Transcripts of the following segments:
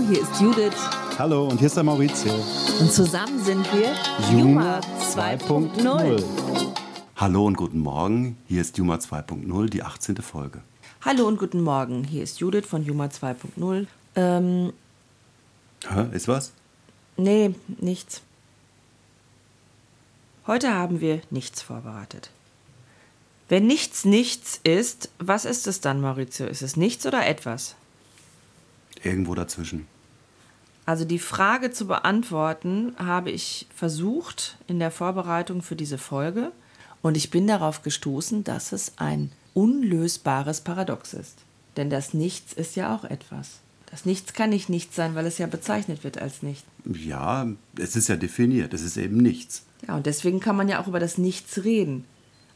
Hallo, hier ist Judith. Hallo, und hier ist der Maurizio. Und zusammen sind wir Juma 2.0. Hallo und guten Morgen, hier ist Juma 2.0, die 18. Folge. Hallo und guten Morgen, hier ist Judith von Juma 2.0. Ähm, Hä, ist was? nee, nichts. Heute haben wir nichts vorbereitet. Wenn nichts nichts ist, was ist es dann, Maurizio? Ist es nichts oder etwas? Irgendwo dazwischen. Also die Frage zu beantworten habe ich versucht in der Vorbereitung für diese Folge und ich bin darauf gestoßen, dass es ein unlösbares Paradox ist. Denn das Nichts ist ja auch etwas. Das Nichts kann nicht nichts sein, weil es ja bezeichnet wird als nicht. Ja, es ist ja definiert, es ist eben nichts. Ja, und deswegen kann man ja auch über das Nichts reden.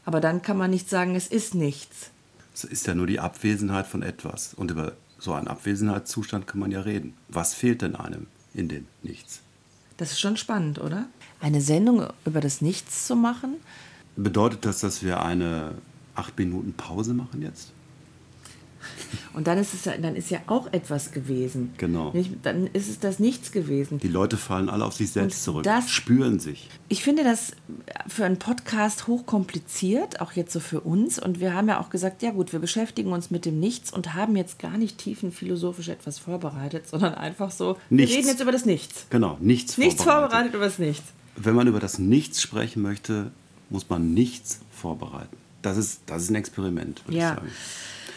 Aber dann kann man nicht sagen, es ist nichts. Es ist ja nur die Abwesenheit von etwas. Und über so einen Abwesenheitszustand kann man ja reden. Was fehlt denn einem in dem Nichts? Das ist schon spannend, oder? Eine Sendung über das Nichts zu machen, Bedeutet das, dass wir eine acht Minuten Pause machen jetzt? Und dann ist es ja, dann ist ja auch etwas gewesen. Genau. Nicht? Dann ist es das Nichts gewesen. Die Leute fallen alle auf sich selbst Und zurück, das- spüren sich. Ich finde das für einen Podcast hochkompliziert, auch jetzt so für uns. Und wir haben ja auch gesagt, ja gut, wir beschäftigen uns mit dem Nichts und haben jetzt gar nicht tiefenphilosophisch etwas vorbereitet, sondern einfach so, Nichts. wir reden jetzt über das Nichts. Genau, nichts, Nichts vorbereitet. vorbereitet über das Nichts. Wenn man über das Nichts sprechen möchte, muss man nichts vorbereiten. Das ist, das ist ein Experiment, würde Ja. ich sagen.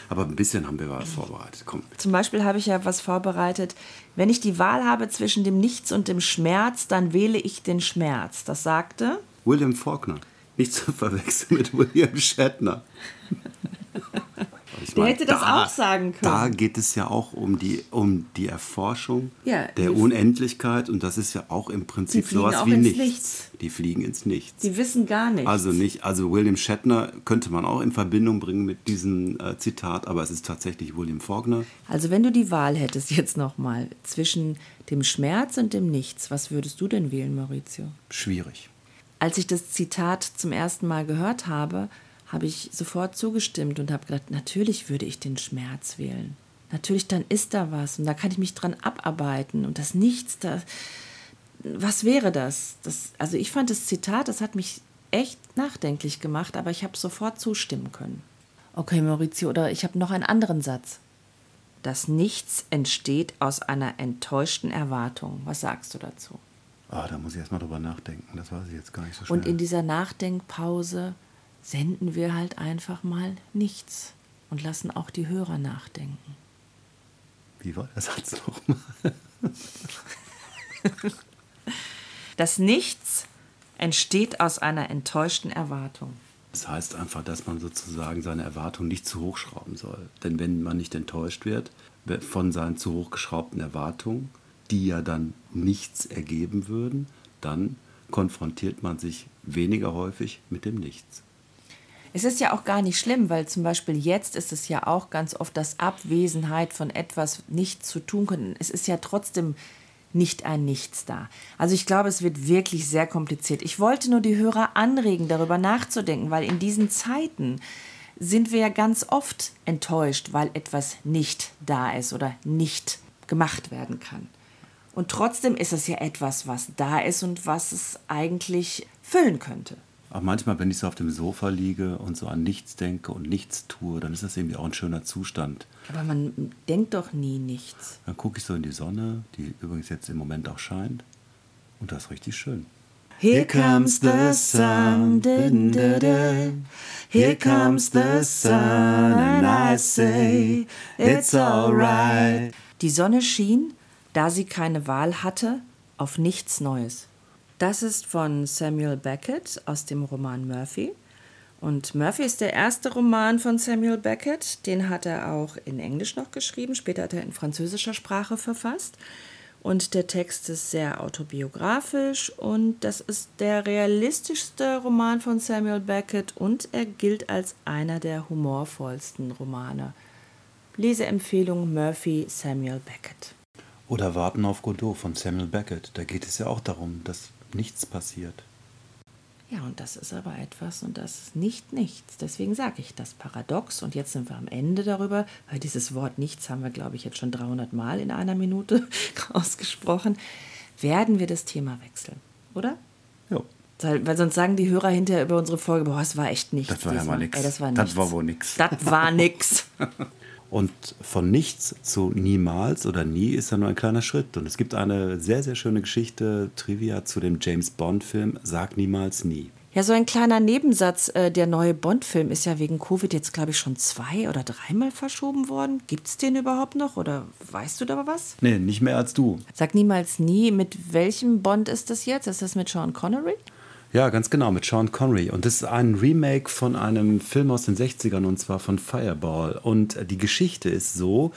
Aber ein bisschen haben wir was vorbereitet. Komm. Zum Beispiel habe ich ja was vorbereitet. Wenn ich die Wahl habe zwischen dem Nichts und dem Schmerz, dann wähle ich den Schmerz. Das sagte William Faulkner. Nicht zu verwechseln mit William Shatner. Ich Der hätte das auch sagen können. Da geht es ja auch um die, um die Erforschung Ja, der die- Unendlichkeit und das ist ja auch im Prinzip Die sowas wie ins nichts. Nichts. Die fliegen ins Nichts. Sie wissen gar nichts. Also nicht, also William Shatner könnte man auch in Verbindung bringen mit diesem äh, Zitat, aber es ist tatsächlich William Faulkner. Also wenn du die Wahl hättest jetzt nochmal zwischen dem Schmerz und dem Nichts, was würdest du denn wählen, Maurizio? Schwierig. Als ich das Zitat zum ersten Mal gehört habe, habe ich sofort zugestimmt und habe gedacht, natürlich würde ich den Schmerz wählen. Natürlich, dann ist da was und da kann ich mich dran abarbeiten und das Nichts, da, was wäre das? das? Also ich fand das Zitat, das hat mich echt nachdenklich gemacht, aber ich habe sofort zustimmen können. Okay, Maurizio, oder ich habe noch einen anderen Satz. Das Nichts entsteht aus einer enttäuschten Erwartung. Was sagst du dazu? Ah, da muss ich erstmal drüber nachdenken. Das weiß ich jetzt gar nicht so schnell. Und in dieser Nachdenkpause senden wir halt einfach mal nichts und lassen auch die Hörer nachdenken. Wie war der Satz nochmal? Das Nichts entsteht aus einer enttäuschten Erwartung. Das heißt einfach, dass man sozusagen seine Erwartungen nicht zu hoch schrauben soll. Denn wenn man nicht enttäuscht wird von seinen zu hoch geschraubten Erwartungen, die ja dann nichts ergeben würden, dann konfrontiert man sich weniger häufig mit dem Nichts. Es ist ja auch gar nicht schlimm, weil zum Beispiel jetzt ist es ja auch ganz oft das Abwesenheit von etwas nicht zu tun können. Es ist ja trotzdem nicht ein Nichts da. Also ich glaube, es wird wirklich sehr kompliziert. Ich wollte nur die Hörer anregen, darüber nachzudenken, weil in diesen Zeiten sind wir ja ganz oft enttäuscht, weil etwas nicht da ist oder nicht gemacht werden kann. Und trotzdem ist es ja etwas, was da ist und was es eigentlich füllen könnte. Aber manchmal, wenn ich so auf dem Sofa liege und so an nichts denke und nichts tue, dann ist das irgendwie auch ein schöner Zustand. Aber man denkt doch nie nichts. Dann gucke ich so in die Sonne, die übrigens jetzt im Moment auch scheint. Und das ist richtig schön. Here comes the sun, dun, dun, dun. Here comes the sun, and I say, it's alright. Die Sonne schien, da sie keine Wahl hatte, auf nichts Neues. Das ist von Samuel Beckett aus dem Roman Murphy. Und Murphy ist der erste Roman von Samuel Beckett. Den hat er auch in Englisch noch geschrieben. Später hat er in französischer Sprache verfasst. Und der Text ist sehr autobiografisch und das ist der realistischste Roman von Samuel Beckett und er gilt als einer der humorvollsten Romane. Leseempfehlung Murphy Samuel Beckett. Oder Warten auf Godot von Samuel Beckett. Da geht es ja auch darum, dass nichts passiert. Ja, und das ist aber etwas und das ist nicht nichts. Deswegen sage ich das paradox. Und jetzt sind wir am Ende darüber, weil dieses Wort nichts haben wir, glaube ich, jetzt schon 300 Mal in einer Minute ausgesprochen. Werden wir das Thema wechseln, oder? Ja. Weil sonst sagen die Hörer hinterher über unsere Folge, boah, es war echt nichts. Das war ja mal nichts. Das war Das war wohl nichts. Das war nix. Und von nichts zu niemals oder nie ist ja nur ein kleiner Schritt. Und es gibt eine sehr, sehr schöne Geschichte, Trivia zu dem James Bond-Film Sag niemals nie. Ja, so ein kleiner Nebensatz. äh, Der neue Bond-Film ist ja wegen Covid jetzt, glaube ich, schon zwei oder dreimal verschoben worden. Gibt es den überhaupt noch oder weißt du da was? Nee, nicht mehr als du. Sag niemals nie, mit welchem Bond ist das jetzt? Ist das mit Sean Connery? Ja, ganz genau, mit Sean Connery. Und das ist ein Remake von einem Film aus den 60ern und zwar von Fireball. Und die Geschichte ist so,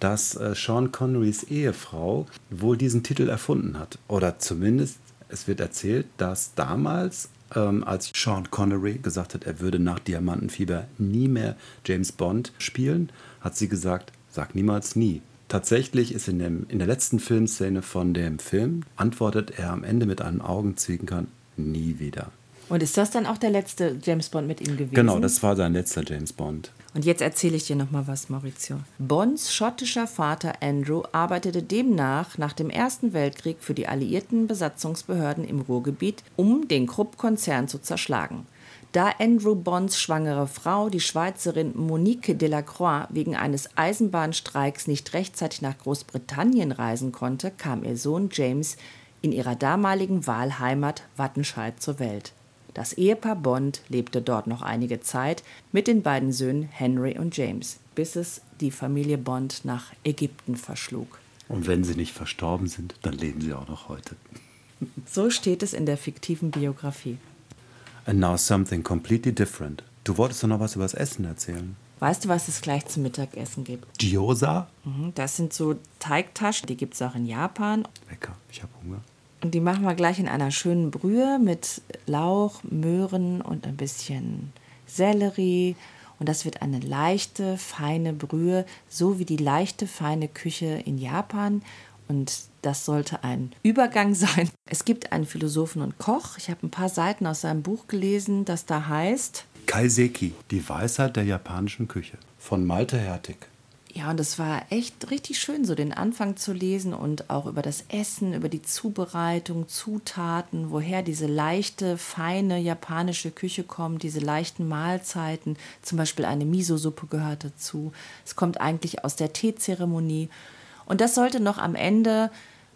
dass äh, Sean Connerys Ehefrau wohl diesen Titel erfunden hat. Oder zumindest, es wird erzählt, dass damals, ähm, als Sean Connery gesagt hat, er würde nach Diamantenfieber nie mehr James Bond spielen, hat sie gesagt, sag niemals nie. Tatsächlich ist in, dem, in der letzten Filmszene von dem Film, antwortet er am Ende mit einem Augenzwinkern, nie wieder. Und ist das dann auch der letzte James Bond mit ihm gewesen? Genau, das war sein letzter James Bond. Und jetzt erzähle ich dir noch mal was, Maurizio. Bonds schottischer Vater Andrew arbeitete demnach nach dem Ersten Weltkrieg für die alliierten Besatzungsbehörden im Ruhrgebiet, um den Krupp-Konzern zu zerschlagen. Da Andrew Bonds schwangere Frau, die Schweizerin Monique Delacroix, wegen eines Eisenbahnstreiks nicht rechtzeitig nach Großbritannien reisen konnte, kam ihr Sohn James in ihrer damaligen Wahlheimat Wattenscheid zur Welt. Das Ehepaar Bond lebte dort noch einige Zeit mit den beiden Söhnen Henry und James, bis es die Familie Bond nach Ägypten verschlug. Und wenn sie nicht verstorben sind, dann leben sie auch noch heute. So steht es in der fiktiven Biografie. And now something completely different. Du wolltest doch noch was über das Essen erzählen. Weißt du, was es gleich zum Mittagessen gibt? Gyoza? Mhm, Das sind so Teigtaschen, die gibt es auch in Japan. Lecker, ich habe Hunger. Und die machen wir gleich in einer schönen Brühe mit Lauch, Möhren und ein bisschen Sellerie. Und das wird eine leichte, feine Brühe, so wie die leichte, feine Küche in Japan. Und das sollte ein Übergang sein. Es gibt einen Philosophen und Koch. Ich habe ein paar Seiten aus seinem Buch gelesen, das da heißt, Kaiseki, die Weisheit der japanischen Küche. Von Malte Hertig. Ja, und es war echt richtig schön, so den Anfang zu lesen und auch über das Essen, über die Zubereitung, Zutaten, woher diese leichte, feine japanische Küche kommt, diese leichten Mahlzeiten. Zum Beispiel eine Miso-Suppe gehört dazu. Es kommt eigentlich aus der Teezeremonie. Und das sollte noch am Ende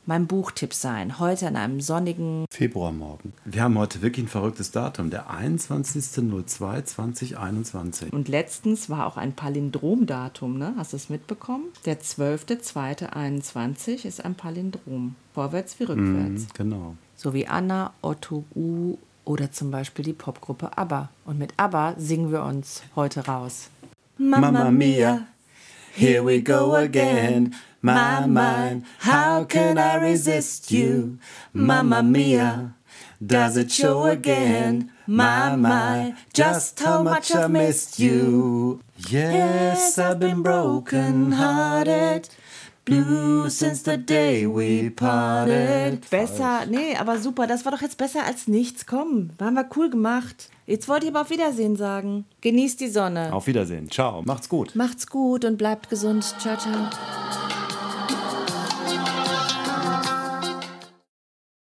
mein Buchtipp sein. Heute an einem sonnigen Februarmorgen. Wir haben heute wirklich ein verrücktes Datum. Der 21.02.2021. Und letztens war auch ein Palindromdatum, ne? Hast du es mitbekommen? Der 12.02.21 ist ein Palindrom. Vorwärts wie rückwärts. Mhm, genau. So wie Anna, Otto, U oder zum Beispiel die Popgruppe ABBA. Und mit ABBA singen wir uns heute raus. Mamma mia, here we go again. My mind, how can I resist you? Mamma mia, does it show again? My, my, just how much I've missed you. Yes, I've been broken hearted. Blue since the day we parted. Besser, nee, aber super, das war doch jetzt besser als nichts. Komm, haben wir cool gemacht. Jetzt wollte ich aber auf Wiedersehen sagen. Genießt die Sonne. Auf Wiedersehen. Ciao. Macht's gut. Macht's gut und bleibt gesund. Ciao, ciao.